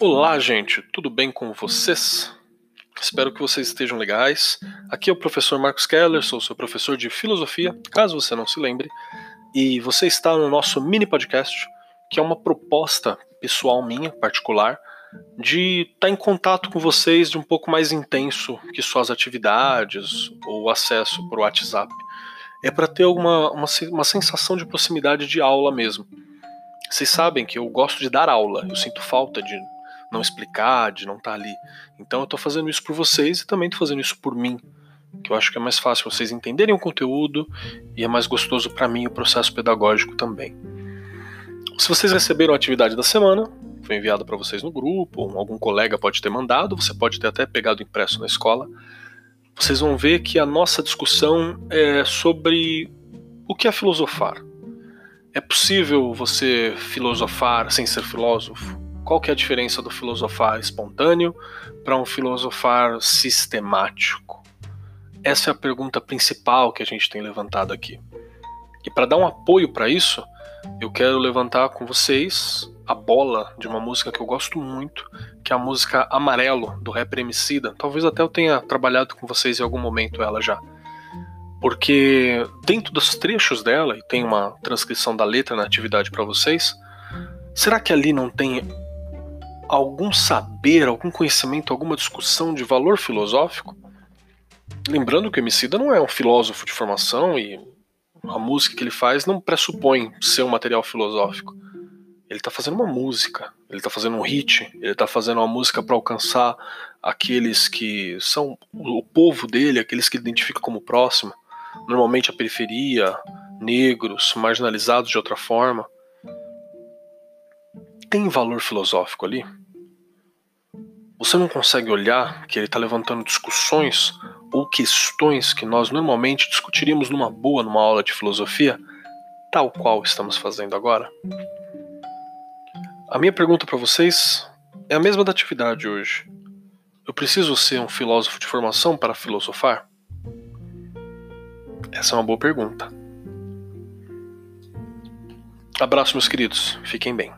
Olá, gente, tudo bem com vocês? Espero que vocês estejam legais. Aqui é o professor Marcos Keller, sou seu professor de filosofia, caso você não se lembre, e você está no nosso mini podcast, que é uma proposta pessoal minha, particular, de estar tá em contato com vocês de um pouco mais intenso que suas atividades ou acesso por WhatsApp. É para ter alguma uma, uma sensação de proximidade de aula mesmo. Vocês sabem que eu gosto de dar aula, eu sinto falta de não explicar, de não estar tá ali. Então eu estou fazendo isso por vocês e também estou fazendo isso por mim, que eu acho que é mais fácil vocês entenderem o conteúdo e é mais gostoso para mim o processo pedagógico também. Se vocês receberam a atividade da semana, foi enviada para vocês no grupo, ou algum colega pode ter mandado, você pode ter até pegado impresso na escola. Vocês vão ver que a nossa discussão é sobre o que é filosofar. É possível você filosofar sem ser filósofo? Qual que é a diferença do filosofar espontâneo para um filosofar sistemático? Essa é a pergunta principal que a gente tem levantado aqui. E para dar um apoio para isso, eu quero levantar com vocês a bola de uma música que eu gosto muito, que é a música Amarelo, do rapper Emicida. Talvez até eu tenha trabalhado com vocês em algum momento ela já. Porque dentro dos trechos dela, e tem uma transcrição da letra na atividade para vocês, será que ali não tem algum saber, algum conhecimento, alguma discussão de valor filosófico? Lembrando que o Emicida não é um filósofo de formação e a música que ele faz não pressupõe ser um material filosófico. Ele está fazendo uma música, ele está fazendo um hit, ele está fazendo uma música para alcançar aqueles que são o povo dele, aqueles que ele identifica como próximo, normalmente a periferia, negros, marginalizados de outra forma tem valor filosófico ali? Você não consegue olhar que ele está levantando discussões ou questões que nós normalmente discutiríamos numa boa, numa aula de filosofia, tal qual estamos fazendo agora? A minha pergunta para vocês é a mesma da atividade hoje. Eu preciso ser um filósofo de formação para filosofar? Essa é uma boa pergunta. Abraço, meus queridos. Fiquem bem.